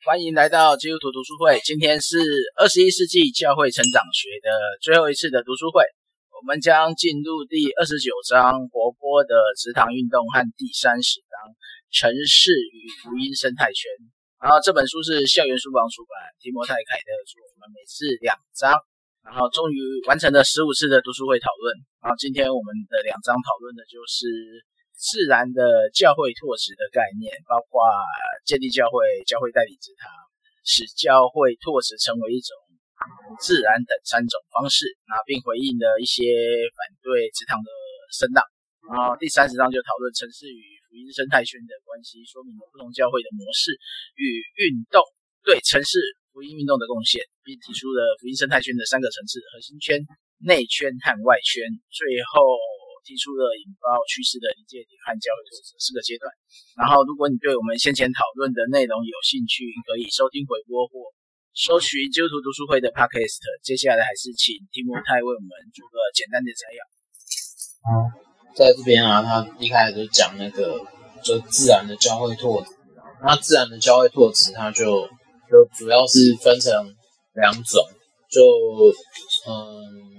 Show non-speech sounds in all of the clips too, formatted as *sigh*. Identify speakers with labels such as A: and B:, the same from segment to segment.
A: 欢迎来到基督徒读书会。今天是二十一世纪教会成长学的最后一次的读书会，我们将进入第二十九章活泼的职堂运动和第三十章城市与福音生态圈。然后这本书是校园书房出版，提摩太凯特着。我们每次两章，然后终于完成了十五次的读书会讨论。然后今天我们的两章讨论的就是。自然的教会拓殖的概念，包括建立教会、教会代理职堂，使教会拓殖成为一种自然等三种方式，啊，并回应了一些反对职堂的声浪。然后第三十章就讨论城市与福音生态圈的关系，说明了不同教会的模式与运动对城市福音运动的贡献，并提出了福音生态圈的三个层次：核心圈、内圈和外圈。最后。提出了引爆趋势的临界点和教会拓殖四个阶段。然后，如果你对我们先前讨论的内容有兴趣，可以收听回播或搜寻基督徒读书会的 Podcast。接下来还是请提摩太为我们做个简单的摘要。
B: 好，在这边啊，他一开始就讲那个就自然的交汇拓殖。那自然的交汇拓殖，它就就主要是分成两种，就嗯。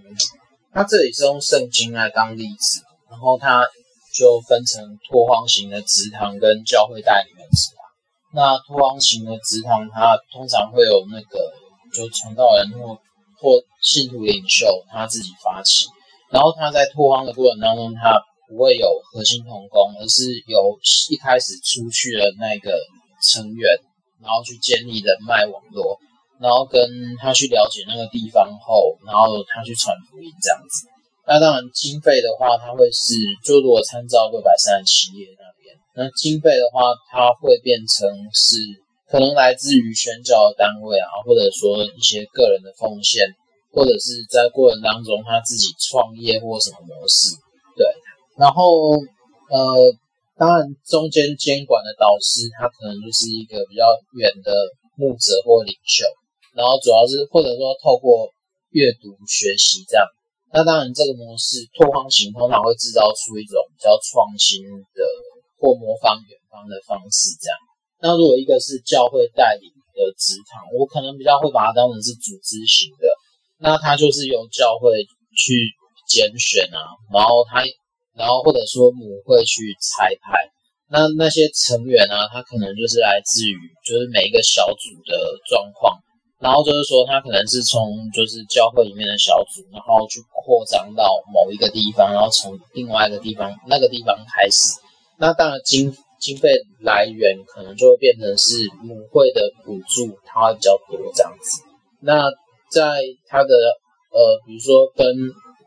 B: 他这里是用圣经来当例子，然后他就分成拓荒型的职堂跟教会带领的职堂。那拓荒型的职堂，它通常会有那个就传道人或或信徒领袖他自己发起，然后他在拓荒的过程当中，他不会有核心同工，而是由一开始出去的那个成员，然后去建立人脉网络。然后跟他去了解那个地方后，然后他去传福音这样子。那当然经费的话，他会是就如果参照六百三十七页那边，那经费的话，它会变成是可能来自于宣教的单位啊，或者说一些个人的奉献，或者是在过程当中他自己创业或什么模式。对，然后呃，当然中间监管的导师，他可能就是一个比较远的牧者或领袖。然后主要是或者说透过阅读学习这样，那当然这个模式拓荒型通常会制造出一种比较创新的或模仿远方的方式这样。那如果一个是教会带领的职堂，我可能比较会把它当成是组织型的，那它就是由教会去拣选啊，然后他然后或者说母会去裁派，那那些成员啊，他可能就是来自于就是每一个小组的状况。然后就是说，他可能是从就是教会里面的小组，然后去扩张到某一个地方，然后从另外一个地方那个地方开始。那当然经经费来源可能就会变成是母会的补助，它会比较多这样子。那在他的呃，比如说跟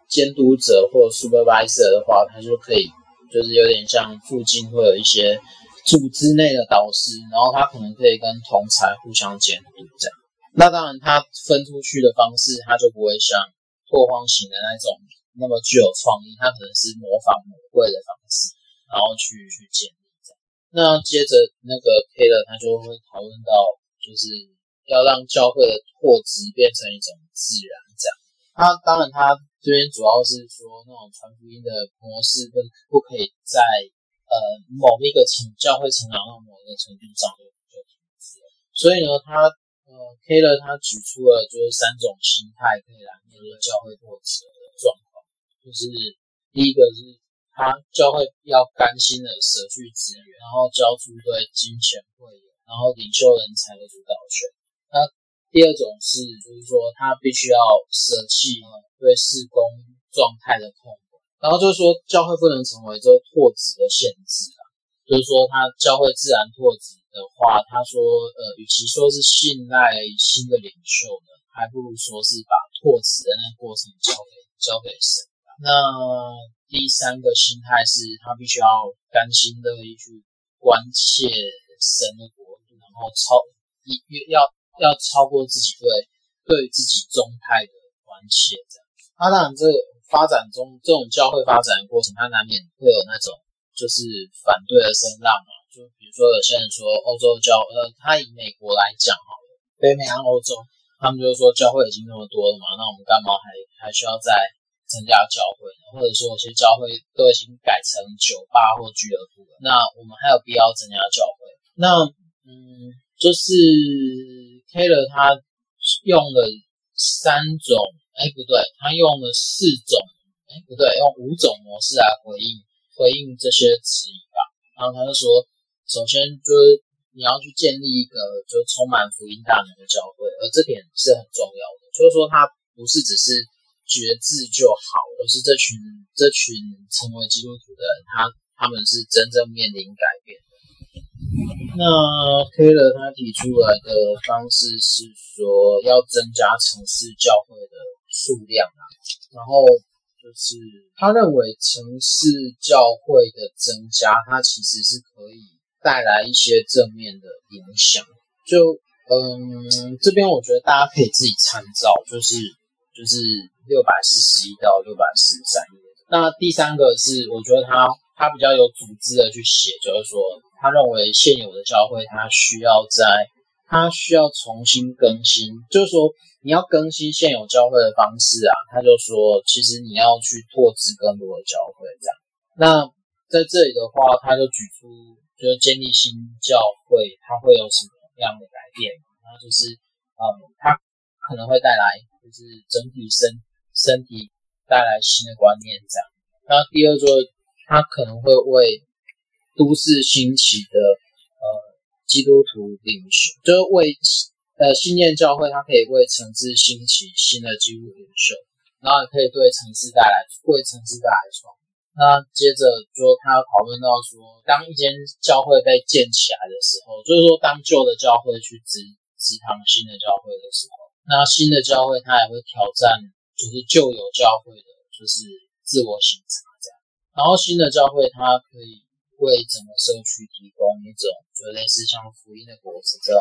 B: 监督者或 supervisor 的话，他就可以就是有点像附近会有一些组织内的导师，然后他可能可以跟同才互相监督这样。那当然，它分出去的方式，它就不会像拓荒型的那种那么具有创意。它可能是模仿母会的方式，然后去去建立这样。那接着那个 Keller 他就会讨论到，就是要让教会的拓殖变成一种自然这样。他当然，他这边主要是说那种传福音的模式不不可以在呃某一个成教会成长到某一个程度上就就停止。所以呢，他。呃，Keller 他举出了就是三种心态可以来面对教会拓殖的状况，就是第一个是他教会要甘心的舍去资源，然后交出对金钱、会，然后领袖人才的主导权。那第二种是就是说他必须要舍弃对事工状态的控管，然后就是说教会不能成为这个拓殖的限制啊，就是说他教会自然拓殖。的话，他说，呃，与其说是信赖新的领袖呢，还不如说是把拓殖的那个过程交给交给神。那第三个心态是他必须要甘心乐意去关切神的国度，然后超一越要要超过自己对对自己宗派的关切这样。那当然，这发展中这种教会发展的过程，它难免会有那种就是反对的声浪嘛。就比如说，有些人说欧洲教，呃，他以美国来讲好了，北美和欧洲，他们就说教会已经那么多了嘛，那我们干嘛还还需要再增加教会呢？或者说，有些教会都已经改成酒吧或俱乐部了，那我们还有必要增加教会？那嗯，就是 Keller 他用了三种，哎不对，他用了四种，哎不对，用五种模式来回应回应这些质疑吧。然后他就说，首先就是你要去建立一个就充满福音大能的教会，而这点是很重要的，就是说他不是只是觉知就好，而是这群这群成为基督徒的人，他他们是真正面临改变。那 Keller 他提出来的方式是说，要增加城市教会的数量啊，然后就是他认为城市教会的增加，它其实是可以带来一些正面的影响。就嗯，这边我觉得大家可以自己参照，就是就是六百四十一到六百四十三页。那第三个是，我觉得他他比较有组织的去写，就是说。他认为现有的教会，他需要在，他需要重新更新，就是说你要更新现有教会的方式啊。他就说，其实你要去拓殖更多的教会，这样。那在这里的话，他就举出，就是建立新教会，它会有什么样的改变？那就是，嗯，它可能会带来，就是整体身身体带来新的观念，这样。那第二就是，他可能会为都市兴起的基督徒领袖，就是为呃信念教会，它可以为城市兴起新的基督领袖，然后也可以对城市带来为城市带来创。那接着就他讨论到说，当一间教会被建起来的时候，就是说当旧的教会去直直堂新的教会的时候，那新的教会它也会挑战，就是旧有教会的就是自我省察这样，然后新的教会它可以。为整个社区提供一种就类似像福音的果子这种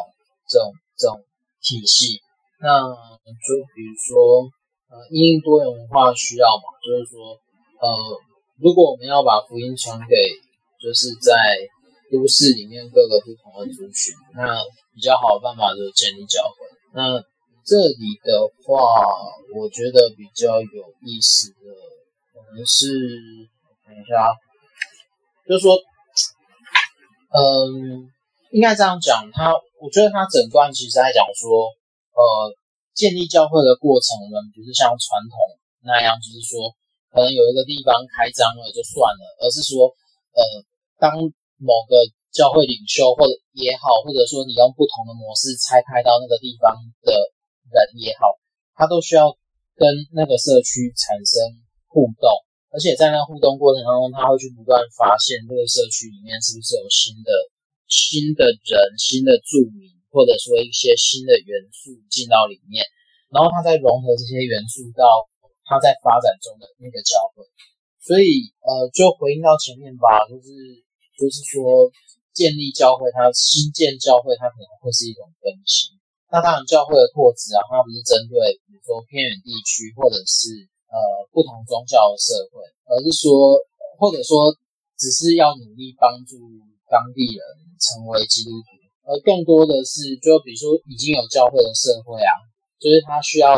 B: 这种这种体系，那就比如说呃，因应多元文化需要嘛，就是说呃，如果我们要把福音传给就是在都市里面各个不同的族群，那比较好的办法就是建立教会。那这里的话，我觉得比较有意思的可能是等一下。就是说，嗯，应该这样讲。他，我觉得他整段其实在讲说，呃，建立教会的过程呢，不是像传统那样，就是说，可能有一个地方开张了就算了，而是说，呃，当某个教会领袖或者也好，或者说你用不同的模式拆开到那个地方的人也好，他都需要跟那个社区产生互动。而且在那互动过程当中，他会去不断发现这个社区里面是不是有新的、新的人、新的住民，或者说一些新的元素进到里面，然后他再融合这些元素到他在发展中的那个教会。所以，呃，就回应到前面吧，就是就是说建立教会，它新建教会，它可能会是一种更新。那当然，教会的拓殖啊，它不是针对比如说偏远地区或者是。呃，不同宗教的社会，而是说，或者说，只是要努力帮助当地人成为基督徒，而更多的是，就比如说已经有教会的社会啊，就是他需要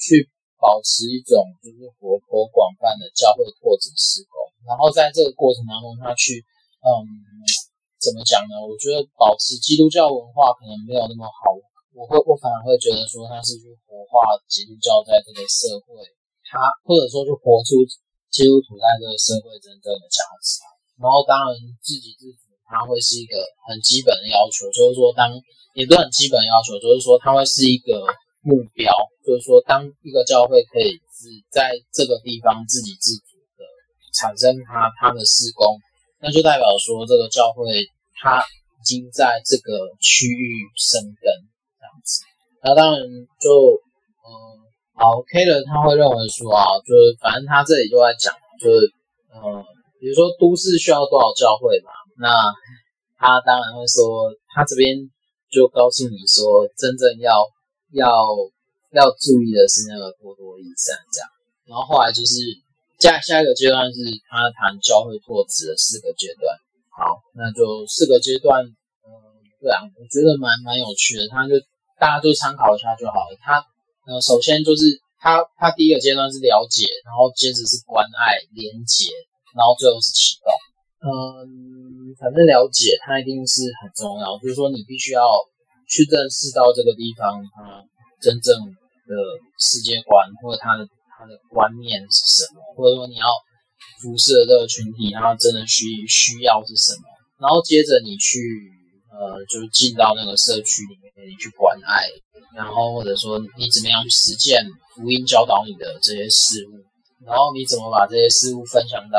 B: 去保持一种就是活泼广泛的教会拓展施工，然后在这个过程当中，他去，嗯，怎么讲呢？我觉得保持基督教文化可能没有那么好，我会我反而会觉得说，他是去活化基督教在这个社会。他或者说就活出基督徒在这个社会真正的价值，然后当然自给自足，它会是一个很基本的要求，就是说当也不是很基本要求，就是说它会是一个目标，就是说当一个教会可以只在这个地方自给自足的产生它它的事工，那就代表说这个教会它已经在这个区域生根这样子，那当然就好，K 人他会认为说啊，就是反正他这里就在讲，就是嗯，比如说都市需要多少教会嘛，那他当然会说，他这边就告诉你说，真正要要要注意的是那个多多益善这样。然后后来就是下下一个阶段是他谈教会拓殖的四个阶段。好，那就四个阶段，嗯，对啊，我觉得蛮蛮有趣的，他就大家就参考一下就好了，他。呃，首先就是他，他第一个阶段是了解，然后接着是关爱、连接，然后最后是启动。嗯，反正了解它一定是很重要，就是说你必须要去认识到这个地方它真正的世界观，或者它的它的观念是什么，或者说你要服侍的这个群体，它真的需需要是什么，然后接着你去呃，就是进到那个社区里面，你去关爱，然后或者说你怎么样去实践福音教导你的这些事物，然后你怎么把这些事物分享到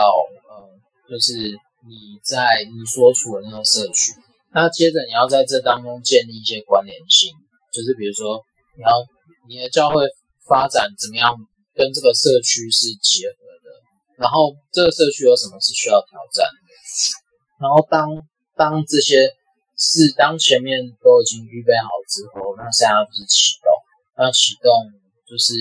B: 呃，就是。你在你所处的那个社区，那接着你要在这当中建立一些关联性，就是比如说你要你的教会发展怎么样跟这个社区是结合的，然后这个社区有什么是需要挑战的，然后当当这些是当前面都已经预备好之后，那现在就是启动，那启动就是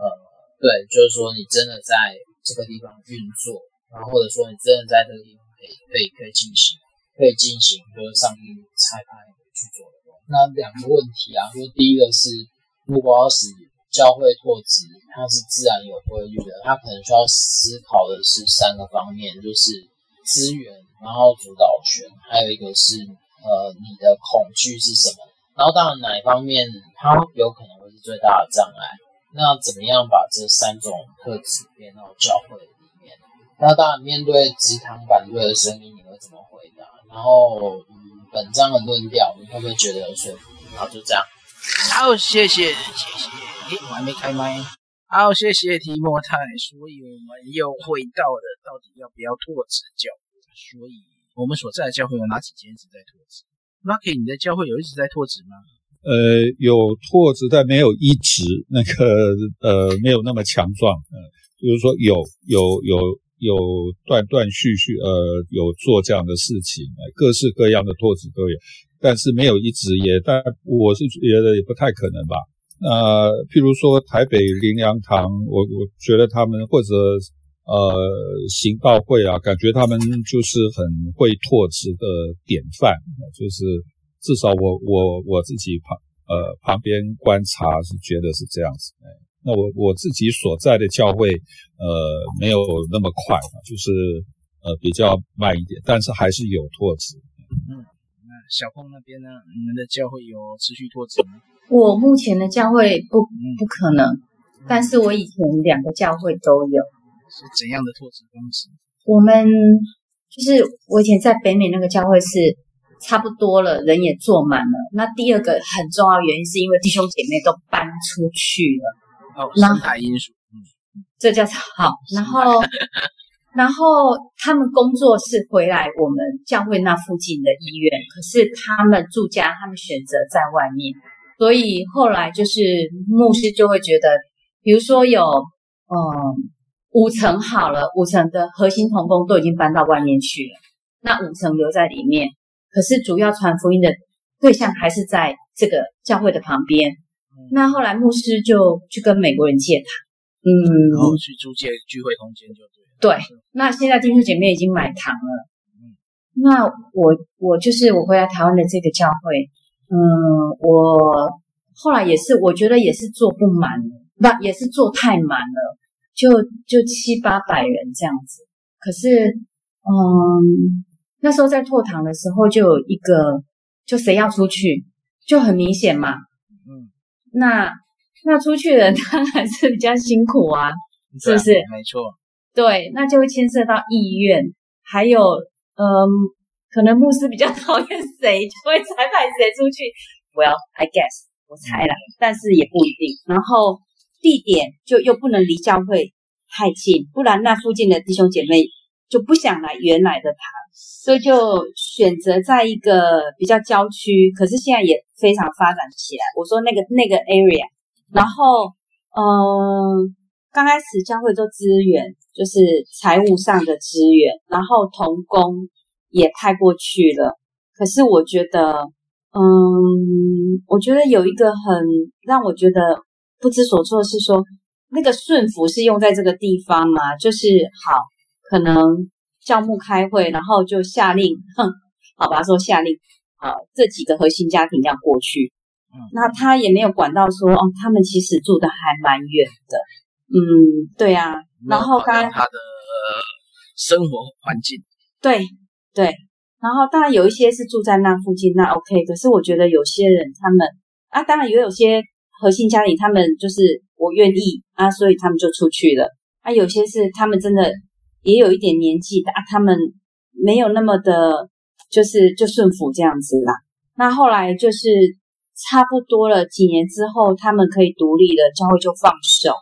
B: 呃对，就是说你真的在这个地方运作，然后或者说你真的在这个地方。可以可以可以进行，可以进行，就是上帝拆派去做的。那两个问题啊，就第一个是，如果要使教会拓殖，它是自然有规律的，它可能需要思考的是三个方面，就是资源，然后主导权，还有一个是呃你的恐惧是什么。然后当然哪一方面它有可能会是最大的障碍，那怎么样把这三种特质变到教会里面？那当然，面对直堂反对的声音，你会怎么回答？然后，嗯，本章的论调，你会不会觉得有说服？然后就这样。
A: 好，谢谢，谢谢。诶，我还没开麦。好，谢谢提莫太。所以我们又回到了到底要不要拓展教会？所以我们所在的教会有哪几间一直在拓殖？Lucky，你的教会有一直在拓殖吗？
C: 呃，有拓殖，但没有一直那个呃，没有那么强壮。呃，就是说有有有。有断断续续，呃，有做这样的事情，各式各样的拓殖都有，但是没有一直也，但我是觉得也不太可能吧。呃，譬如说台北灵粮堂，我我觉得他们或者呃行道会啊，感觉他们就是很会拓殖的典范，就是至少我我我自己旁呃旁边观察是觉得是这样子。那我我自己所在的教会，呃，没有那么快，就是呃比较慢一点，但是还是有拓殖。
A: 嗯，那小凤那边呢？你们的教会有持续拓殖吗？
D: 我目前的教会不不可能，嗯，但是我以前两个教会都有。
A: 是怎样的拓殖方式？
D: 我们就是我以前在北美那个教会是差不多了，人也坐满了。那第二个很重要原因是因为弟兄姐妹都搬出去了。
A: 哦，生态因素，嗯，
D: 这叫好。然后，*laughs* 然后他们工作是回来我们教会那附近的医院，可是他们住家，他们选择在外面。所以后来就是牧师就会觉得，比如说有嗯五层好了，五层的核心同工都已经搬到外面去了，那五层留在里面，可是主要传福音的对象还是在这个教会的旁边。那后来牧师就去跟美国人借堂，嗯，
A: 然后去租借聚会空间就
D: 对。对，那现在弟兄姐妹已经买堂了，嗯，那我我就是我回来台湾的这个教会，嗯，我后来也是我觉得也是做不满，不也是做太满了，就就七八百人这样子。可是，嗯，那时候在拓堂的时候就有一个，就谁要出去，就很明显嘛。嗯那那出去的人 *laughs* 当然是比较辛苦啊，是不是？
A: 没错。
D: 对，那就会牵涉到意愿，还有嗯，可能牧师比较 *laughs* 讨厌谁，就会裁派谁出去。Well, I guess 我猜了，但是也不一定。然后地点就又不能离教会太近，不然那附近的弟兄姐妹就不想来原来的堂，所以就选择在一个比较郊区，可是现在也。非常发展起来。我说那个那个 area，然后嗯，刚开始教会做资源，就是财务上的资源，然后同工也派过去了。可是我觉得，嗯，我觉得有一个很让我觉得不知所措是说，那个顺服是用在这个地方吗？就是好，可能教牧开会，然后就下令，哼，好吧，说下令。啊，这几个核心家庭要过去，嗯，那他也没有管到说，哦，他们其实住的还蛮远的，嗯，对啊，然后刚刚
A: 他的生活环境，
D: 对对，然后当然有一些是住在那附近，那 OK。可是我觉得有些人他们啊，当然也有些核心家庭，他们就是我愿意啊，所以他们就出去了。啊，有些是他们真的也有一点年纪的啊，他们没有那么的，就是就顺服这样子啦。那后来就是差不多了几年之后，他们可以独立了，教会就放手。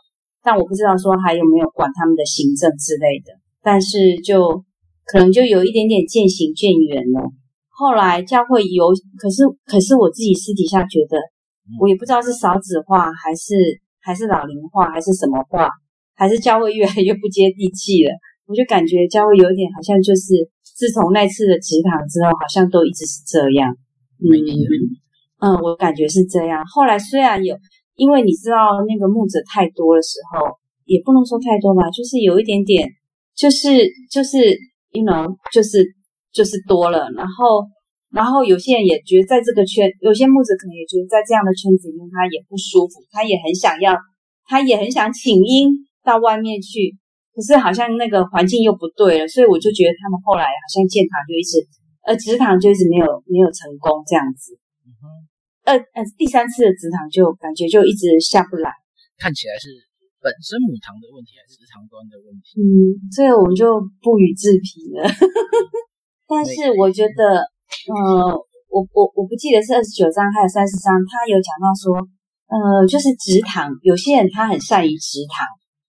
D: 但我不知道说还有没有管他们的行政之类的，但是就可能就有一点点渐行渐远了。后来教会有，可是可是我自己私底下觉得，我也不知道是少子化还是还是老龄化还是什么化，还是教会越来越不接地气了。我就感觉教会有点好像就是自从那次的职堂之后，好像都一直是这样。嗯嗯，我感觉是这样。后来虽然有。因为你知道那个牧者太多的时候，也不能说太多吧，就是有一点点，就是就是，you know，就是就是多了。然后然后有些人也觉得在这个圈，有些牧者可能也觉得在这样的圈子里面他也不舒服，他也很想要，他也很想请缨到外面去，可是好像那个环境又不对了，所以我就觉得他们后来好像建堂就一直，呃，植堂就一直没有没有成功这样子。呃呃，第三次的植堂就感觉就一直下不来，
A: 看起来是本身母堂的问题还是植堂端的问题？
D: 嗯，这个我们就不予置评了。*laughs* 但是我觉得，呃，我我我不记得是二十九章还有三十章，他有讲到说，呃，就是直堂，有些人他很善于直堂，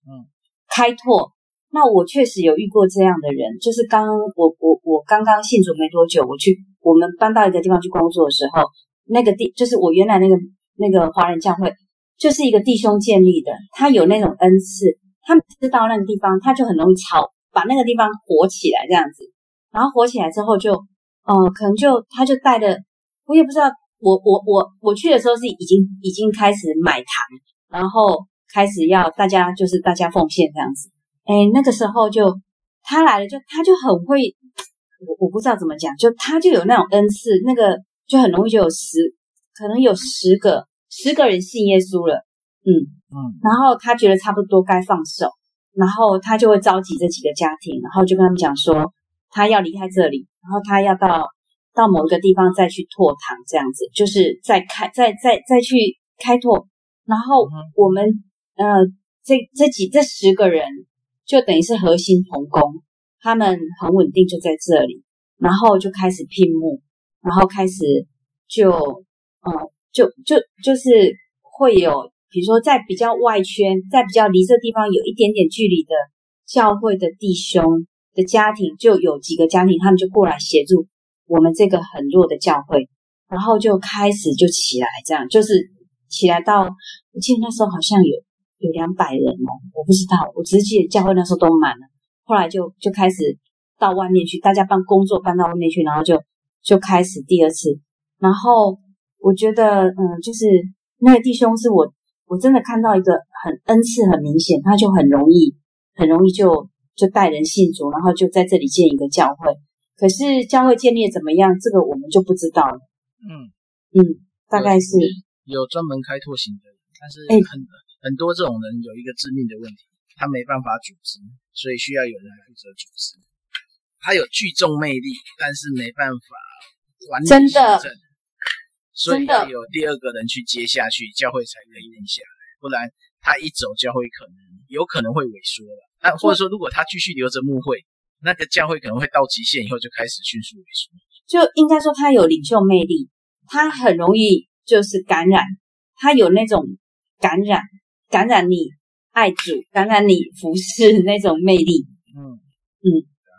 D: 嗯，开拓。那我确实有遇过这样的人，就是刚我我我刚刚信主没多久，我去我们搬到一个地方去工作的时候。那个地就是我原来那个那个华人教会，就是一个弟兄建立的，他有那种恩赐，他知道那个地方，他就很容易炒，把那个地方火起来这样子，然后火起来之后就，呃，可能就他就带的，我也不知道，我我我我去的时候是已经已经开始买糖，然后开始要大家就是大家奉献这样子，哎，那个时候就他来了就他就很会，我我不知道怎么讲，就他就有那种恩赐，那个。就很容易就有十，可能有十个十个人信耶稣了，嗯嗯，然后他觉得差不多该放手，然后他就会召集这几个家庭，然后就跟他们讲说，他要离开这里，然后他要到到某一个地方再去拓堂，这样子，就是再开再再再去开拓，然后我们呃这这几这十个人就等于是核心同工，他们很稳定就在这里，然后就开始聘募。然后开始就，嗯，就就就是会有，比如说在比较外圈，在比较离这地方有一点点距离的教会的弟兄的家庭，就有几个家庭，他们就过来协助我们这个很弱的教会，然后就开始就起来，这样就是起来到，我记得那时候好像有有两百人哦，我不知道，我只记得教会那时候都满了，后来就就开始到外面去，大家搬工作搬到外面去，然后就。就开始第二次，然后我觉得，嗯，就是那个弟兄是我，我真的看到一个很恩赐很明显，他就很容易，很容易就就带人信主，然后就在这里建一个教会。可是教会建立怎么样，这个我们就不知道了。嗯嗯，大概是
A: 有专门开拓型的人，但是很、欸、很多这种人有一个致命的问题，他没办法组织，所以需要有人来负责组织。他有聚众魅力，但是没办法。
D: 真的，
A: 所以要有第二个人去接下去，教会才可以定下来，不然他一走，教会可能有可能会萎缩了。那或者说，如果他继续留着牧会，那个教会可能会到极限以后就开始迅速萎缩。
D: 就应该说，他有领袖魅力，他很容易就是感染，他有那种感染，感染你爱主，感染你服侍那种魅力。嗯嗯。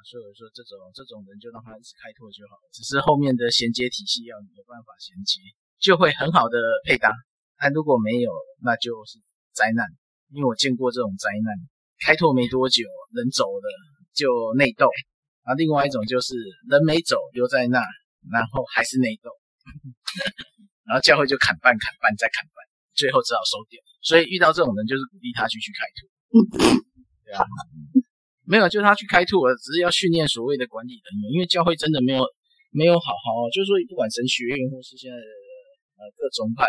A: 所以说，这种这种人就让他一直开拓就好了，只是后面的衔接体系要有办法衔接，就会很好的配搭。但如果没有，那就是灾难。因为我见过这种灾难，开拓没多久，人走了就内斗。啊，另外一种就是人没走留在那，然后还是内斗，*laughs* 然后教会就砍半砍半再砍半，最后只好收掉。所以遇到这种人，就是鼓励他继续开拓。*laughs* 对啊。没有，就是他去开拓，只是要训练所谓的管理人员，因为教会真的没有没有好好，就是说不管神学院或是现在的呃各宗派，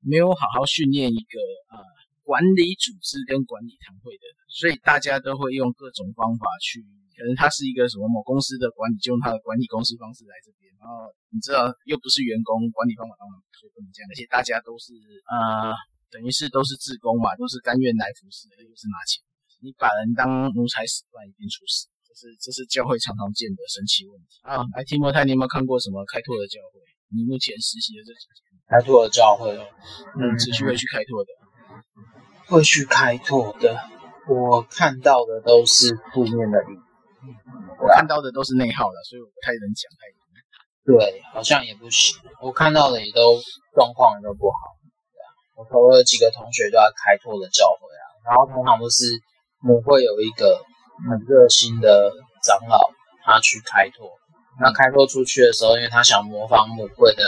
A: 没有好好训练一个啊、管理组织跟管理堂会的人，所以大家都会用各种方法去。可能他是一个什么某公司的管理，就用他的管理公司方式来这边。然后你知道，又不是员工，管理方法当然所以不能这样。而且大家都是呃，等于是都是自工嘛，都是甘愿来服侍的，又是拿钱。你把人当奴才使，唤一定出事，这是这是教会常常见的神奇问题啊。来，提摩太，你有没有看过什么开拓的教会？你目前实习的这几间
B: 开拓的教会，
A: 嗯，持续会去开拓的，
B: 会去开拓的。我看到的都是负面的影。
A: 我看到的都是内耗的，所以我不太能讲太多。
B: 对，好像也不行。我看到的也都状况也都不好。我投了几个同学都在开拓的教会啊，然后通常都是母会有一个很热心的长老，他去开拓。那开拓出去的时候，因为他想模仿母会的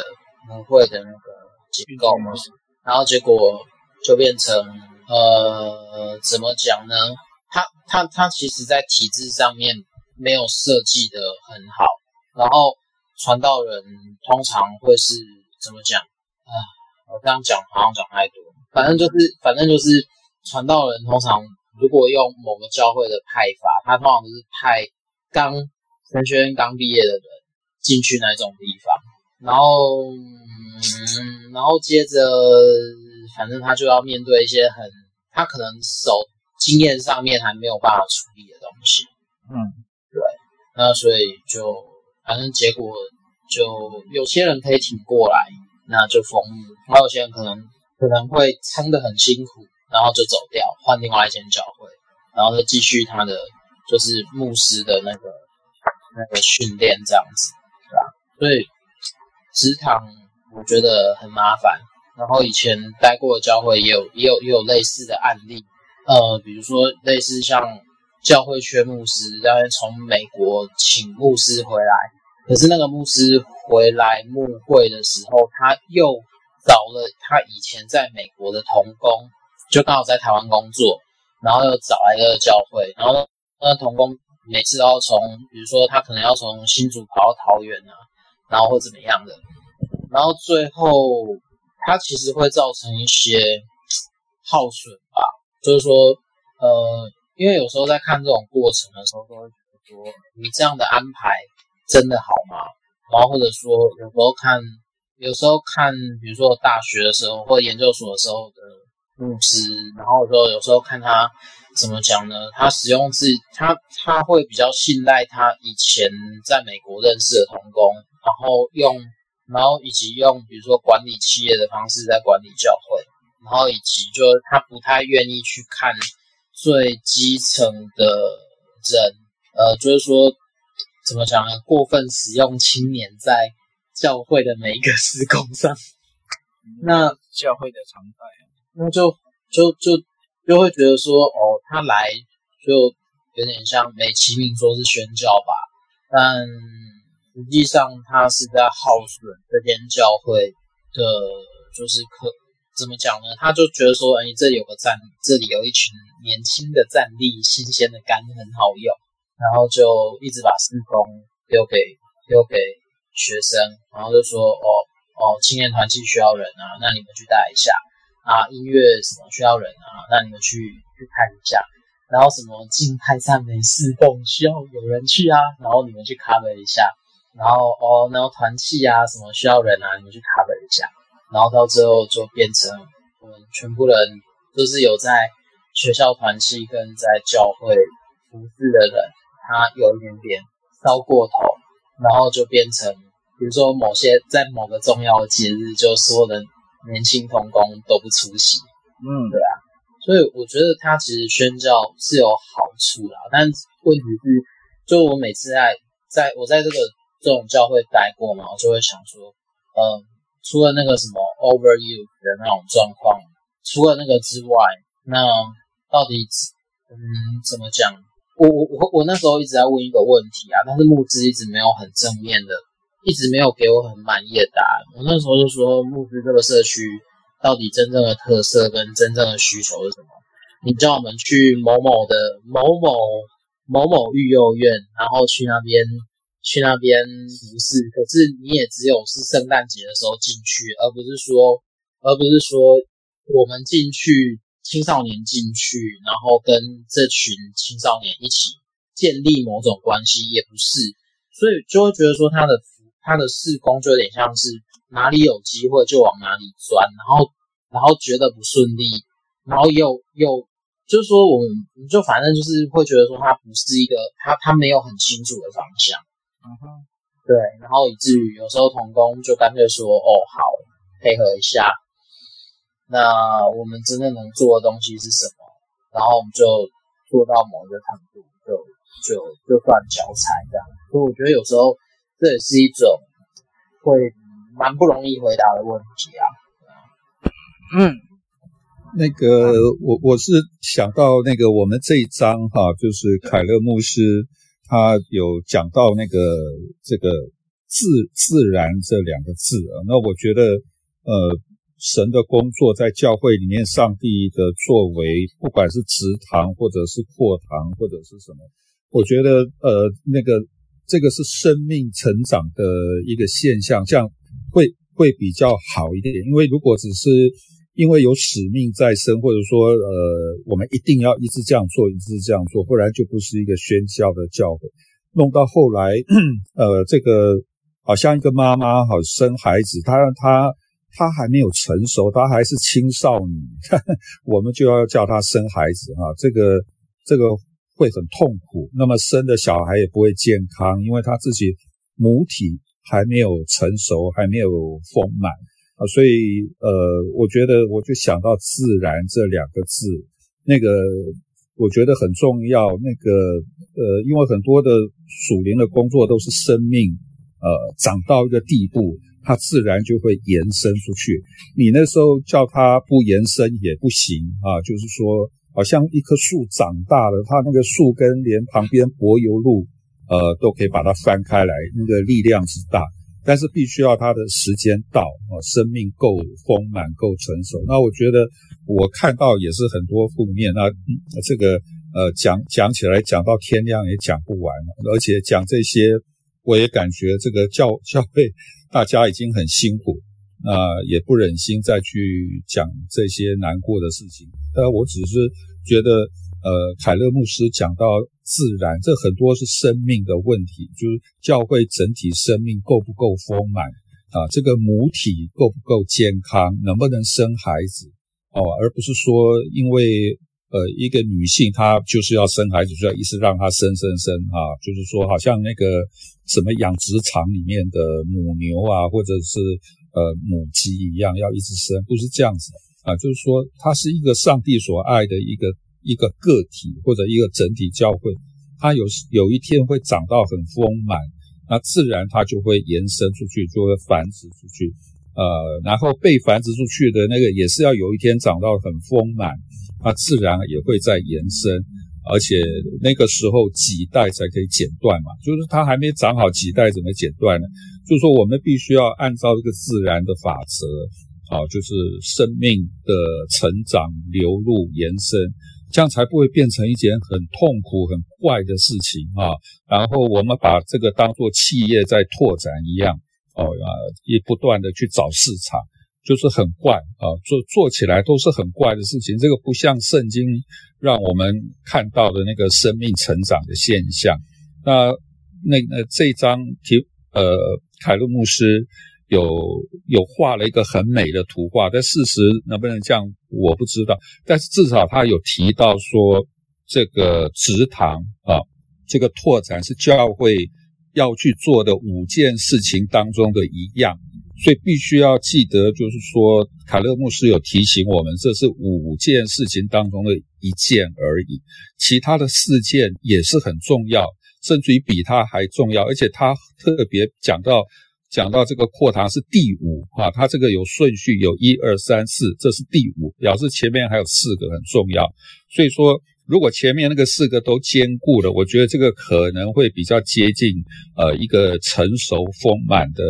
B: 母会的那个结构嘛，然后结果就变成呃，怎么讲呢？他他他其实，在体制上面没有设计得很好，然后传道人通常会是怎么讲啊？我这样讲好像讲太多，反正就是反正就是传道人通常如果用某个教会的派法，他通常都是派刚神学院刚毕业的人进去那种地方，然后嗯，然后接着反正他就要面对一些很他可能手。经验上面还没有办法处理的东西，
A: 嗯，
B: 对，那所以就反正结果就有些人可以挺过来，那就封路；还有些人可能可能会撑得很辛苦，然后就走掉，换另外一间教会，然后再继续他的就是牧师的那个那个训练这样子，对吧？所以职场我觉得很麻烦，然后以前待过的教会也有也有也有类似的案例。呃，比如说类似像教会缺牧师，然后从美国请牧师回来，可是那个牧师回来牧会的时候，他又找了他以前在美国的同工，就刚好在台湾工作，然后又找来一个教会，然后那个同工每次都要从，比如说他可能要从新竹跑到桃园啊，然后或怎么样的，然后最后他其实会造成一些耗损吧。就是说，呃，因为有时候在看这种过程的时候，都会觉得说，你这样的安排真的好吗？然后或者说，有时候看，有时候看，比如说大学的时候或研究所的时候的牧师，然后说有时候看他怎么讲呢？他使用自己，他他会比较信赖他以前在美国认识的同工，然后用，然后以及用比如说管理企业的方式在管理教会。然后以及就是他不太愿意去看最基层的人，呃，就是说怎么讲呢？过分使用青年在教会的每一个施工上，那
A: 教会的常态，
B: 那就就就就会觉得说，哦，他来就有点像美其名说是宣教吧，但实际上他是在耗损这间教会的，就是可。怎么讲呢？他就觉得说，哎，这里有个战，这里有一群年轻的战力，新鲜的肝很好用，然后就一直把施工丢给丢给学生，然后就说，哦哦，青年团契需要人啊，那你们去带一下啊，音乐什么需要人啊，那你们去去看一下，然后什么静态赞美事奉需要有人去啊，然后你们去 cover 一下，然后哦，然后团契啊什么需要人啊，你们去 cover 一下。然后到最后就变成我们全部人都是有在学校团契跟在教会服侍的人，他有一点点烧过头，然后就变成，比如说某些在某个重要的节日，就所有的年轻童工都不出席。
A: 嗯，
B: 对啊，所以我觉得他其实宣教是有好处的，但问题是，就我每次在在我在这个这种教会待过嘛，我就会想说，嗯。除了那个什么 over you 的那种状况，除了那个之外，那到底嗯怎么讲？我我我我那时候一直在问一个问题啊，但是牧师一直没有很正面的，一直没有给我很满意的答案。我那时候就说，牧师这个社区到底真正的特色跟真正的需求是什么？你叫我们去某某的某某某某育幼院，然后去那边。去那边服侍，可是你也只有是圣诞节的时候进去，而不是说，而不是说我们进去青少年进去，然后跟这群青少年一起建立某种关系，也不是，所以就会觉得说他的他的事工就有点像是哪里有机会就往哪里钻，然后然后觉得不顺利，然后又又就是说我们就反正就是会觉得说他不是一个他他没有很清楚的方向，嗯哼，对，然后以至于有时候童工就干脆说哦好，配合一下。那我们真正能做的东西是什么？然后我们就做到某一个程度，就就就算脚踩这样。所以我觉得有时候这也是一种会蛮不容易回答的问题啊。
C: 嗯，那个我我是想到那个我们这一章哈，就是凯勒牧师他有讲到那个这个自自然这两个字啊，那我觉得呃。神的工作在教会里面，上帝的作为，不管是植堂或者是扩堂或者是什么，我觉得呃那个这个是生命成长的一个现象，这样会会比较好一点。因为如果只是因为有使命在身，或者说呃我们一定要一直这样做，一直这样做，不然就不是一个宣教的教会。弄到后来，*clears throat* 呃这个好像一个妈妈好生孩子，她让她。还没有成熟，她还是青少女，呵呵，我们就要叫她生孩子哈，这个这个会很痛苦。那么生的小孩也不会健康，因为他自己母体还没有成熟，还没有丰满啊。所以呃，我觉得我就想到“自然”这两个字，那个我觉得很重要。那个呃，因为很多的属灵的工作都是生命呃长到一个地步。它自然就会延伸出去。你那时候叫它不延伸也不行啊，就是说，好像一棵树长大了，它那个树根连旁边柏油路，呃，都可以把它翻开来，那个力量之大。但是必须要它的时间到啊，生命够丰满、够成熟。那我觉得我看到也是很多负面。那这个呃讲讲起来讲到天亮也讲不完，而且讲这些，我也感觉这个教 *laughs* 教会。大家已经很辛苦，那、呃、也不忍心再去讲这些难过的事情。呃，我只是觉得，呃，凯勒牧师讲到自然，这很多是生命的问题，就是教会整体生命够不够丰满啊？这个母体够不够健康？能不能生孩子？哦，而不是说因为。呃，一个女性她就是要生孩子，就要一直让她生生生啊，就是说，好像那个什么养殖场里面的母牛啊，或者是呃母鸡一样，要一直生，不是这样子啊，就是说，它是一个上帝所爱的一个一个个体或者一个整体教会，它有有一天会长到很丰满，那自然它就会延伸出去，就会繁殖出去，呃，然后被繁殖出去的那个也是要有一天长到很丰满。它自然也会再延伸，而且那个时候几代才可以剪断嘛，就是它还没长好几代怎么剪断呢？就是说我们必须要按照这个自然的法则，好，就是生命的成长、流入、延伸，这样才不会变成一件很痛苦、很怪的事情啊。然后我们把这个当做企业在拓展一样，哦啊，也不断的去找市场。就是很怪啊，做做起来都是很怪的事情。这个不像圣经让我们看到的那个生命成长的现象。那那那这一章提呃，凯路牧师有有画了一个很美的图画，但事实能不能这样我不知道。但是至少他有提到说，这个植堂啊，这个拓展是教会要去做的五件事情当中的一样。所以必须要记得，就是说，凯勒牧师有提醒我们，这是五件事情当中的一件而已，其他的四件也是很重要，甚至于比它还重要。而且他特别讲到，讲到这个扩堂是第五啊，他这个有顺序，有一二三四，这是第五，表示前面还有四个很重要。所以说，如果前面那个四个都兼顾了，我觉得这个可能会比较接近呃一个成熟丰满的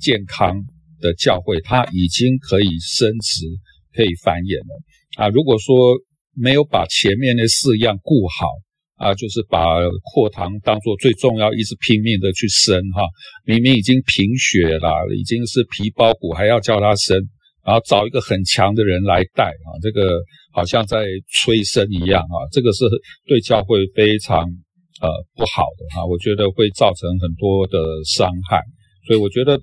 C: 健康。的教会，它已经可以生殖，可以繁衍了啊！如果说没有把前面那四样顾好啊，就是把扩堂当做最重要，一直拼命的去生哈，明明已经贫血了，已经是皮包骨，还要叫他生然后找一个很强的人来带啊，这个好像在催生一样啊，这个是对教会非常呃不好的哈，我觉得会造成很多的伤害，所以我觉得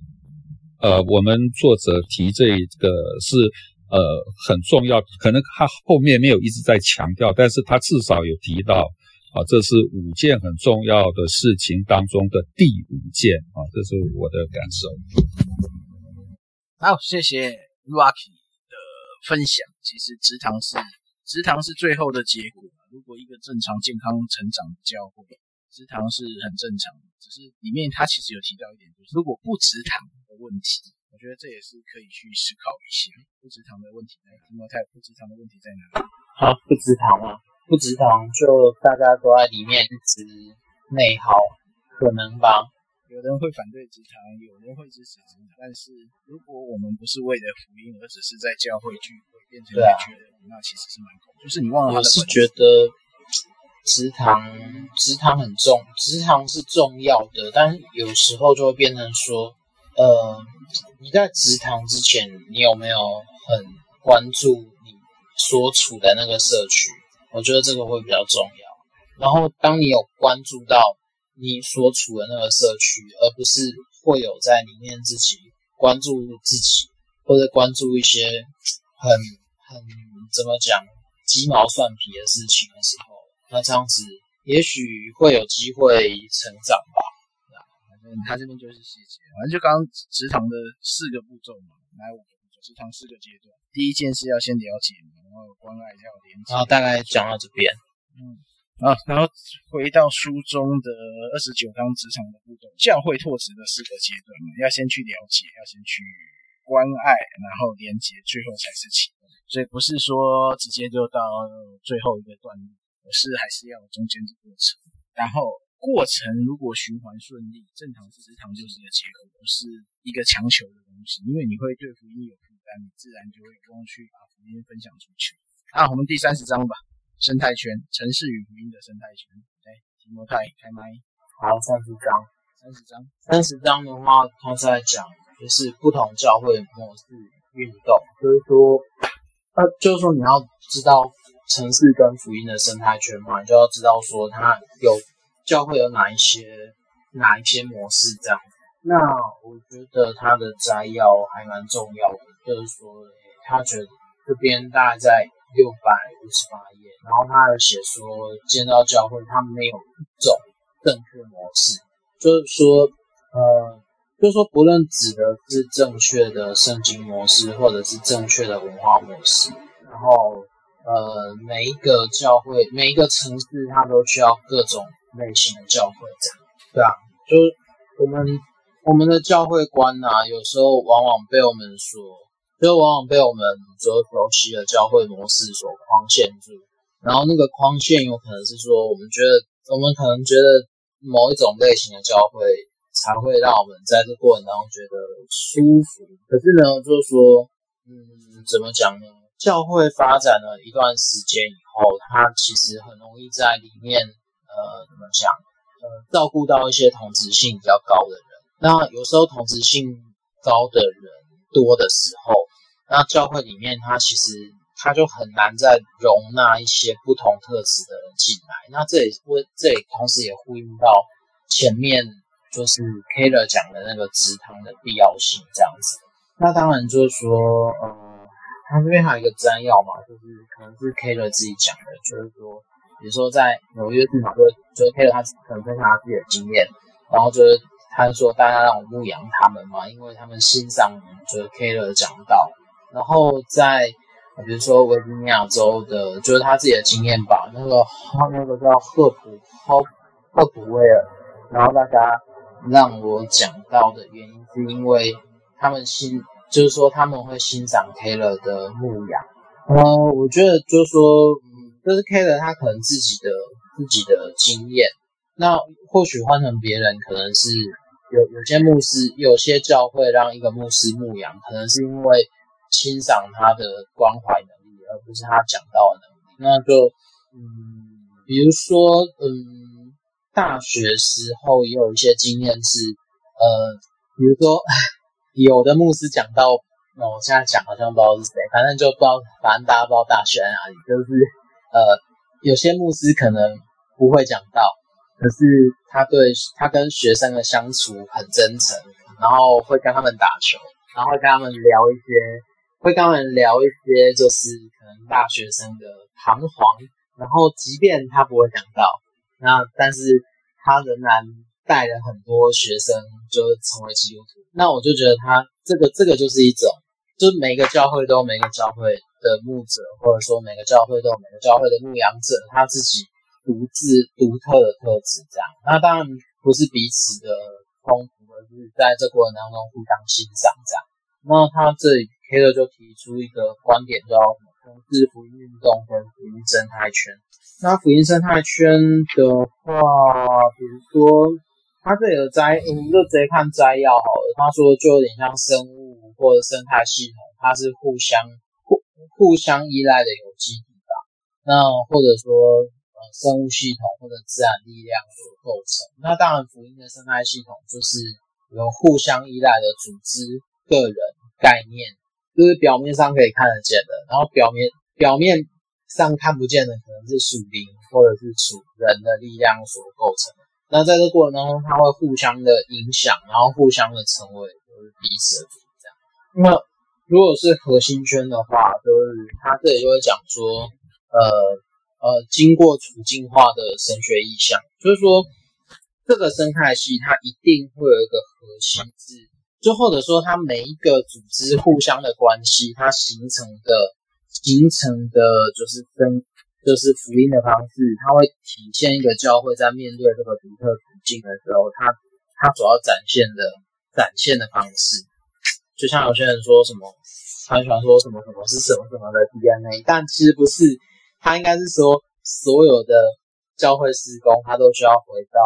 C: 呃我们作者提这个是呃很重要，可能他后面没有一直在强调，但是他至少有提到啊，这是五件很重要的事情当中的第五件啊，这是我的感受。
A: 好，谢谢。Rocky 的分享，其实直堂是直堂是最后的结果。如果一个正常健康成长的教会，直堂是很正常的。只是里面他其实有提到一点，就是如果不直堂的问题，我觉得这也是可以去思考一下。不直堂的问题在哪？提摩太，不直堂的问题在哪里？
B: 好，不直堂嘛，不直堂就大家都在里面一直内耗，可能吧。
A: 有人会反对直堂，有人会支持职堂。但是如果我们不是为了福音，而只是在教会聚会变成一群人，那其实是蛮恐怖。就是你忘了，
B: 我是觉得直堂直堂很重，直堂是重要的，但是有时候就会变成说，呃，你在直堂之前，你有没有很关注你所处的那个社区？我觉得这个会比较重要。然后当你有关注到。你所处的那个社区，而不是会有在里面自己关注自己，或者关注一些很很怎么讲鸡毛蒜皮的事情的时候，那这样子也许会有机会成长吧。
A: 反正他这边就是细节，反正就刚刚职场的四个步骤嘛，来五个步骤，职堂四个阶段。第一件事要先了解，然后关爱，要连接，
B: 然后大概讲到这边，
A: 嗯。啊，然后回到书中的二十九章职场的步骤，教会拓殖的四个阶段嘛，要先去了解，要先去关爱，然后连接，最后才是启动。所以不是说直接就到最后一个段落，而是还是要中间的过程。然后过程如果循环顺利，正常是职场就是一个结合，不是一个强求的东西。因为你会对福音有负担，你自然就会不用去把福音分享出去。啊，我们第三十章吧。生态圈，城市与福音的生态圈。来，提摩太开麦。
B: 好，三十章，
A: 三十章，
B: 三十章的话，他是在讲就是不同教会模式运动，就是说，啊，就是说你要知道城市跟福音的生态圈嘛，你就要知道说它有教会有哪一些哪一些模式这样。那我觉得他的摘要还蛮重要的，就是说他觉得这边大概在。六百五十八页，然后他还写说，建造教会他没有一种正确模式，就是说，呃，就是说，不论指的是正确的圣经模式，或者是正确的文化模式，然后，呃，每一个教会，每一个城市，它都需要各种类型的教会，这样，对啊，就是我们我们的教会观啊，有时候往往被我们所。就往往被我们所熟悉的教会模式所框限住，然后那个框限有可能是说，我们觉得我们可能觉得某一种类型的教会才会让我们在这过程当中觉得舒服。可是呢，就是说，嗯，怎么讲呢？教会发展了一段时间以后，它其实很容易在里面，呃，怎么讲？呃，照顾到一些同质性比较高的人。那有时候同质性高的人多的时候，那教会里面，它其实它就很难再容纳一些不同特质的人进来。那这也会，这也同时也呼应到前面就是 Keller 讲的那个职堂的必要性这样子。那当然就是说，呃，他这边还有一个摘要嘛，就是可能是 Keller 自己讲的，就是说，比如说在纽约市场，就就是 Keller 他可能分享他自己的经验，然后就是他说大家让我牧养他们嘛，因为他们欣赏就是 Keller 讲到。然后在，比如说维吉尼亚州的，就是他自己的经验吧。那个那个叫赫普赫赫普威尔，然后大家让我讲到的原因，是因为他们欣，就是说他们会欣赏 Keller 的牧养。呃，我觉得就是说，嗯，就是 Keller 他可能自己的自己的经验。那或许换成别人，可能是有有些牧师，有些教会让一个牧师牧养，可能是因为。欣赏他的关怀能力，而不是他讲道的能力。那就，嗯，比如说，嗯，大学时候也有一些经验是，呃，比如说，有的牧师讲道，那我现在讲好像不知道是谁，反正就不知道，反正大家不知道大学在哪里。就是呃，有些牧师可能不会讲道，可是他对他跟学生的相处很真诚，然后会跟他们打球，然后会跟他们聊一些，会跟他们聊一些，就是可能大学生的彷徨。然后即便他不会讲道，那但是他仍然带了很多学生，就成为基督徒。那我就觉得他这个这个就是一种。就是每个教会都有每个教会的牧者，或者说每个教会都有每个教会的牧羊者，他自己独自独特的特质这样。那当然不是彼此的冲突，而是在这过程当中互相欣赏这样。那他这里 Keller 就提出一个观点，叫同志福音运动跟福音生态圈。那福音生态圈的话，比如说他这里的摘，我们就直接看摘要好了。他说就有点像生物。或者生态系统，它是互相互互相依赖的有机体吧？那或者说生物系统或者自然力量所构成。那当然，福音的生态系统就是有互相依赖的组织、个人、概念，就是表面上可以看得见的，然后表面表面上看不见的可能是属灵或者是属人的力量所构成。那在这过程当中，它会互相的影响，然后互相的成为就是彼此的主。这样那如果是核心圈的话，就是他这里就会讲说，呃呃，经过处境化的神学意象，就是说这个生态系它一定会有一个核心是，就或者说它每一个组织互相的关系，它形成的形成的就是跟就是福音的方式，它会体现一个教会在面对这个独特处境的时候，它它主要展现的展现的方式。就像有些人说什么，他喜欢说什么什么是什么什么的 DNA，但其实不是，他应该是说所有的教会施工，他都需要回到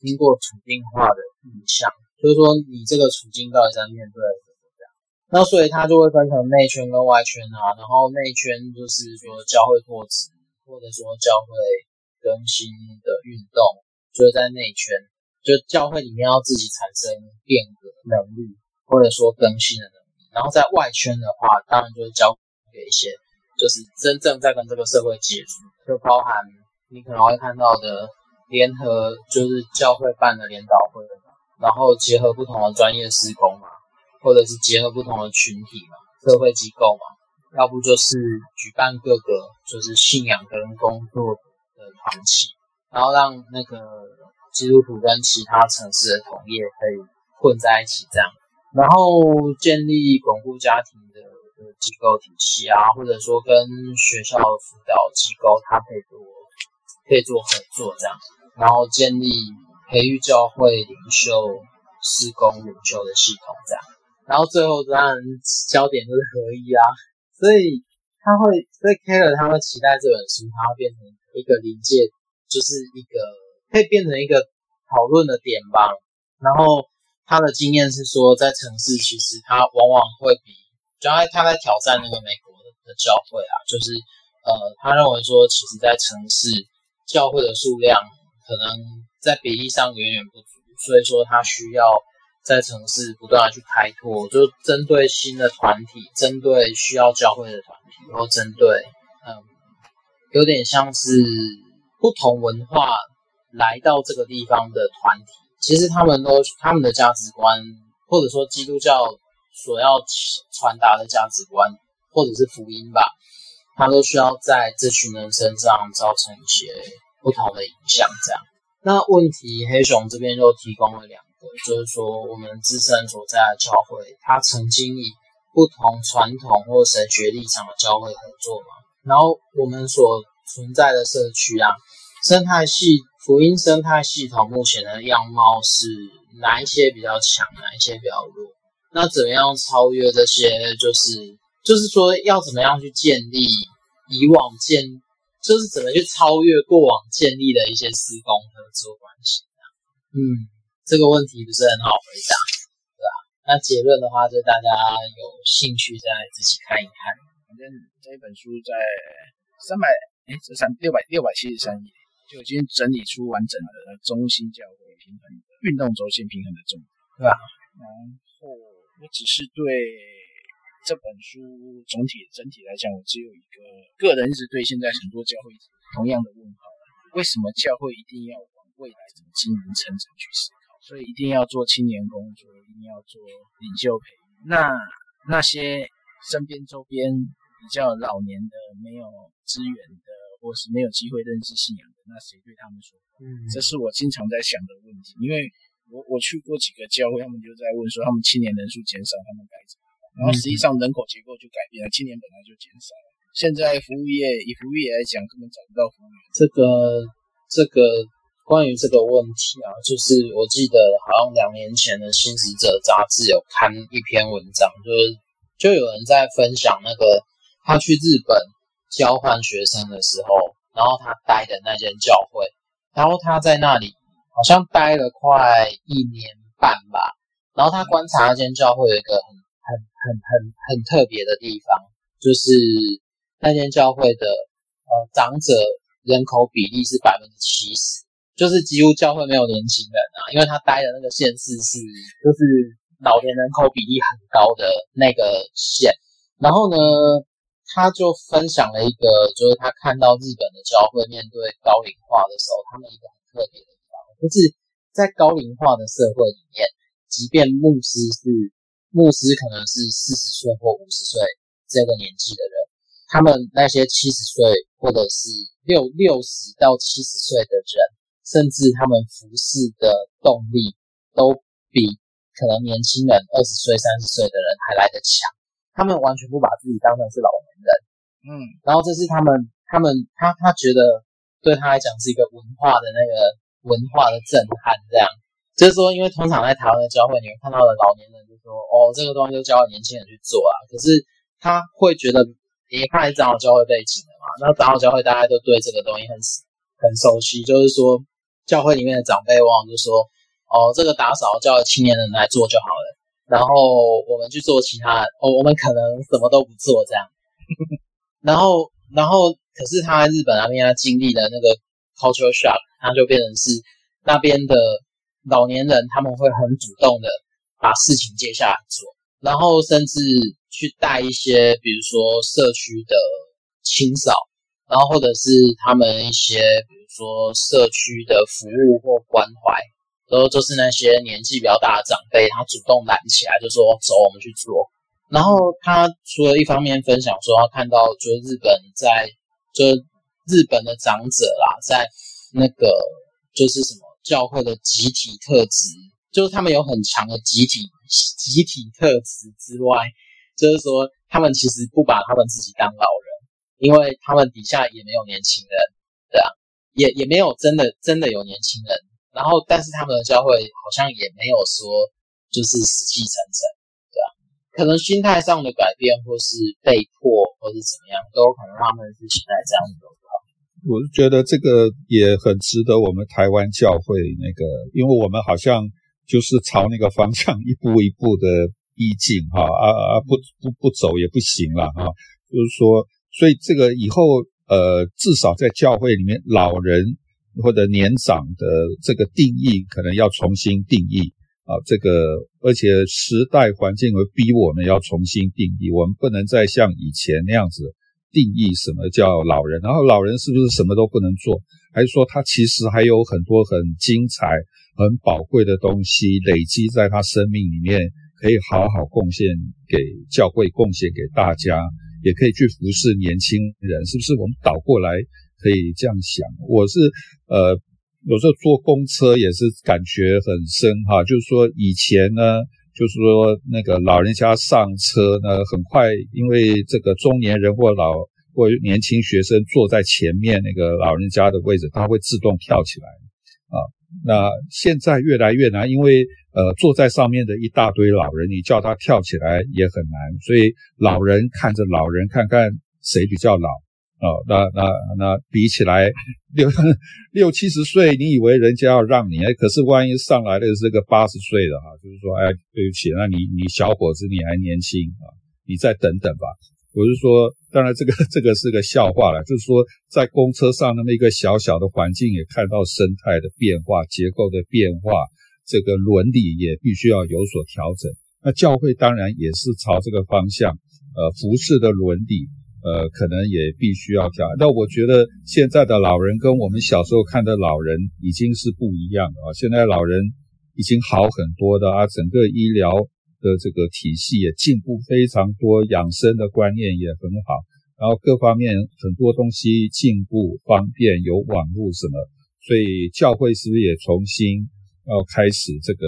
B: 经过处境化的意象，就是说你这个处境到底在面对什么样。那所以他就会分成内圈跟外圈啊，然后内圈就是说教会拓殖，或者说教会更新的运动，就是在内圈，就教会里面要自己产生变革能力。或者说更新的能力，然后在外圈的话，当然就是交给一些，就是真正在跟这个社会接触，就包含你可能会看到的联合，就是教会办的联祷会，然后结合不同的专业施工嘛，或者是结合不同的群体嘛，社会机构嘛，要不就是举办各个就是信仰跟工作的团体，然后让那个基督徒跟其他城市的同业可以混在一起这样。然后建立巩固家庭机构体系啊，或者说跟学校的辅导机构，他可以做可以做合作这样，然后建立培育教会领袖、事工领袖的系统这样，然后最后当然焦点就是合一啊，所以他会，所以 Keller 他会期待这本书，它会变成一个临界，就是一个可以变成一个讨论的点吧，然后。他的经验是说，在城市其实他往往会比，就他他在挑战那个美国的教会啊，就是呃，他认为说，其实，在城市教会的数量可能在比例上远远不足，所以说他需要在城市不断的去开拓，就针对新的团体，针对需要教会的团体，然后针对嗯，有点像是不同文化来到这个地方的团体。其实他们都他们的价值观，或者说基督教所要传达的价值观，或者是福音吧，它都需要在这群人身上造成一些不同的影响。这样，那问题黑熊这边就提供了两个，就是说我们自身所在的教会，它曾经以不同传统或神学立场的教会合作嘛，然后我们所存在的社区啊，生态系。福音生态系统目前的样貌是哪一些比较强，哪一些比较弱？那怎么样超越这些？就是就是说，要怎么样去建立以往建，就是怎么去超越过往建立的一些施工合作关系？嗯，这个问题不是很好回答，对吧？那结论的话，就大家有兴趣再仔细看一看。
A: 反正这一本书在三百哎，这三六百六百七十三页。就已经整理出完整的中心教会平衡运动轴线平衡的重点，对吧？然后我只是对这本书总体整体来讲，我只有一个个人一直对现在很多教会同样的问号：为什么教会一定要往未来怎么经营成长去思考？所以一定要做青年工作，一定要做领袖培育。那那些身边周边比较老年的、没有资源的，或是没有机会认识信仰的，那谁对他们说？嗯，这是我经常在想的问题。因为我我去过几个教会，他们就在问说，他们青年人数减少，他们该怎么办？然后实际上人口结构就改变了，青年本来就减少了。现在服务业以服务业来讲，根本找不到服务员。
B: 这个这个关于这个问题啊，就是我记得好像两年前的《新使者》杂志有刊一篇文章，就是就有人在分享那个他去日本交换学生的时候，然后他待的那间教会，然后他在那里好像待了快一年半吧，然后他观察那间教会有一个很。很很很很特别的地方，就是那间教会的呃长者人口比例是百分之七十，就是几乎教会没有年轻人啊，因为他待的那个县市是就是老年人口比例很高的那个县。然后呢，他就分享了一个，就是他看到日本的教会面对高龄化的时候，他们一个很特别的，就是在高龄化的社会里面，即便牧师是。牧师可能是四十岁或五十岁这个年纪的人，他们那些七十岁或者是六六十到七十岁的人，甚至他们服侍的动力都比可能年轻人二十岁、三十岁的人还来得强。他们完全不把自己当成是老年人，嗯，然后这是他们他们他他觉得对他来讲是一个文化的那个文化的震撼，这样。就是说，因为通常在台湾的教会，你会看到的老年人就说：“哦，这个东西就交给年轻人去做啊。”可是他会觉得，因为他是长老教会背景的嘛，那长老教会大家都对这个东西很很熟悉。就是说，教会里面的长辈往往就说：“哦，这个打扫叫青年人来做就好了，然后我们去做其他，哦，我们可能什么都不做这样。*laughs* ”然后，然后，可是他在日本那边他经历了那个 culture shock，他就变成是那边的。老年人他们会很主动的把事情接下来做，然后甚至去带一些，比如说社区的清扫，然后或者是他们一些，比如说社区的服务或关怀，都就是那些年纪比较大的长辈，他主动揽起来就说走，我们去做。然后他除了一方面分享说他看到，就日本在，就日本的长者啦，在那个就是什么。教会的集体特质，就是他们有很强的集体集体特质之外，就是说他们其实不把他们自己当老人，因为他们底下也没有年轻人，对啊，也也没有真的真的有年轻人。然后，但是他们的教会好像也没有说就是死气沉沉，对啊，可能心态上的改变，或是被迫，或是怎么样，都有可能让他们是现在这样子的。
C: 我是觉得这个也很值得我们台湾教会那个，因为我们好像就是朝那个方向一步一步的逼近哈啊啊不不不走也不行了哈，就是说，所以这个以后呃至少在教会里面老人或者年长的这个定义可能要重新定义啊，这个而且时代环境会逼我们要重新定义，我们不能再像以前那样子。定义什么叫老人，然后老人是不是什么都不能做，还是说他其实还有很多很精彩、很宝贵的东西累积在他生命里面，可以好好贡献给教会、贡献给大家，也可以去服侍年轻人，是不是？我们倒过来可以这样想。我是呃，有时候坐公车也是感觉很深哈，就是说以前呢。就是说，那个老人家上车呢，很快，因为这个中年人或老或年轻学生坐在前面那个老人家的位置，他会自动跳起来啊。那现在越来越难，因为呃，坐在上面的一大堆老人，你叫他跳起来也很难，所以老人看着老人，看看谁比较老。哦，那那那比起来，六六七十岁，你以为人家要让你，哎，可是万一上来的是个八十岁的哈，就是说，哎，对不起，那你你小伙子你还年轻啊，你再等等吧。我是说，当然这个这个是个笑话了，就是说在公车上那么一个小小的环境，也看到生态的变化、结构的变化，这个伦理也必须要有所调整。那教会当然也是朝这个方向。呃服饰的伦理，呃，可能也必须要讲。那我觉得现在的老人跟我们小时候看的老人已经是不一样了啊！现在老人已经好很多的啊，整个医疗的这个体系也进步非常多，养生的观念也很好，然后各方面很多东西进步方便，有网络什么，所以教会是不是也重新要开始这个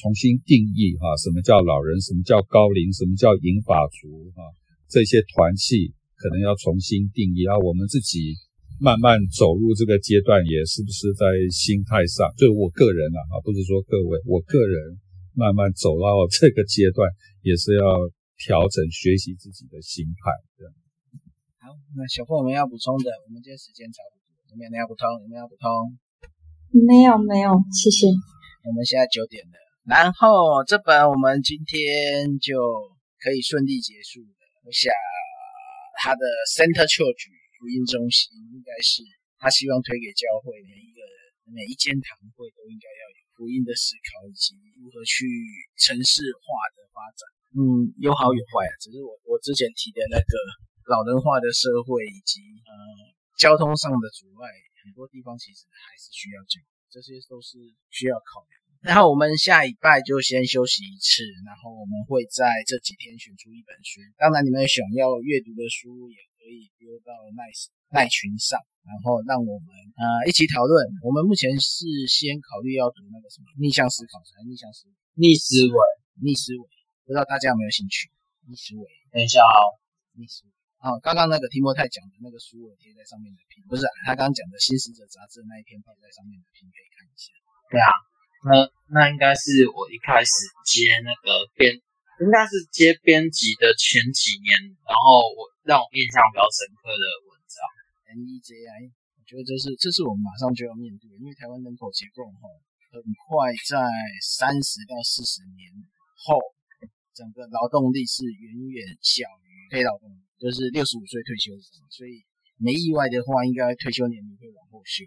C: 重新定义哈？什么叫老人？什么叫高龄？什么叫银发族？哈，这些团契。可能要重新定义啊，我们自己慢慢走入这个阶段，也是不是在心态上？就是我个人啊，啊不是说各位，我个人慢慢走到这个阶段，也是要调整学习自己的心态。这样。
A: 好，那小凤我们要补充的，我们今天时间差不多，有没有要补充？有没有要补充？
D: 没有，没有，谢谢。
A: 我们现在九点了，然后这本我们今天就可以顺利结束了，我想。他的 Center Church 福音中心应该是他希望推给教会每一个人，每一间堂会都应该要有福音的思考，以及如何去城市化的发展。嗯，有好有坏啊。只是我我之前提的那个老人化的社会，以及呃交通上的阻碍，很多地方其实还是需要讲，这些都是需要考量。然后我们下礼拜就先休息一次，然后我们会在这几天选出一本书。当然，你们想要阅读的书也可以丢到赖赖群上，然后让我们呃一起讨论。我们目前是先考虑要读那个什么逆向思考，还是逆向思
B: 逆思维？
A: 逆思维，不知道大家有没有兴趣？逆思维，
B: 等一下哦，
A: 逆思维。啊，刚刚那个提莫太讲的那个书，我贴在上面的拼，不是、他刚刚讲的新使者杂志那一篇放在上面的拼，可以看一下。
B: 对啊。那那应该是我一开始接那个编，应该是接编辑的前几年，然后我让我印象比较深刻的文章。
A: NEJI，我觉得这是这是我们马上就要面对，因为台湾人口结构哈，很快在三十到四十年后，整个劳动力是远远小于非劳动力，就是六十五岁退休，所以没意外的话，应该退休年龄会往后修。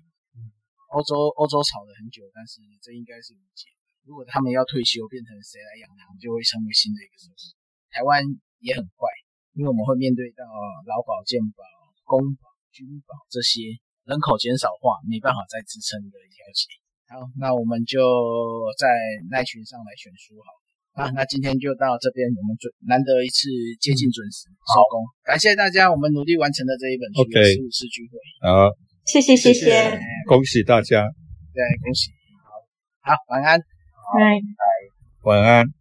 A: 欧洲欧洲吵了很久，但是这应该是无解。如果他们要退休，变成谁来养他们，就会成为新的一个社会。台湾也很快，因为我们会面对到劳保、健保、公保、军保这些人口减少化，没办法再支撑的一条线。好，那我们就在耐群上来选书好了。啊，那今天就到这边，我们准难得一次接近准时收工，感谢大家，我们努力完成的这一本书《十五次聚会》。
C: 好。
D: 谢谢谢谢，
C: 恭喜大家，
A: 对，恭喜，好，好，晚安，
D: 拜拜，
C: 晚安。